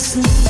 memory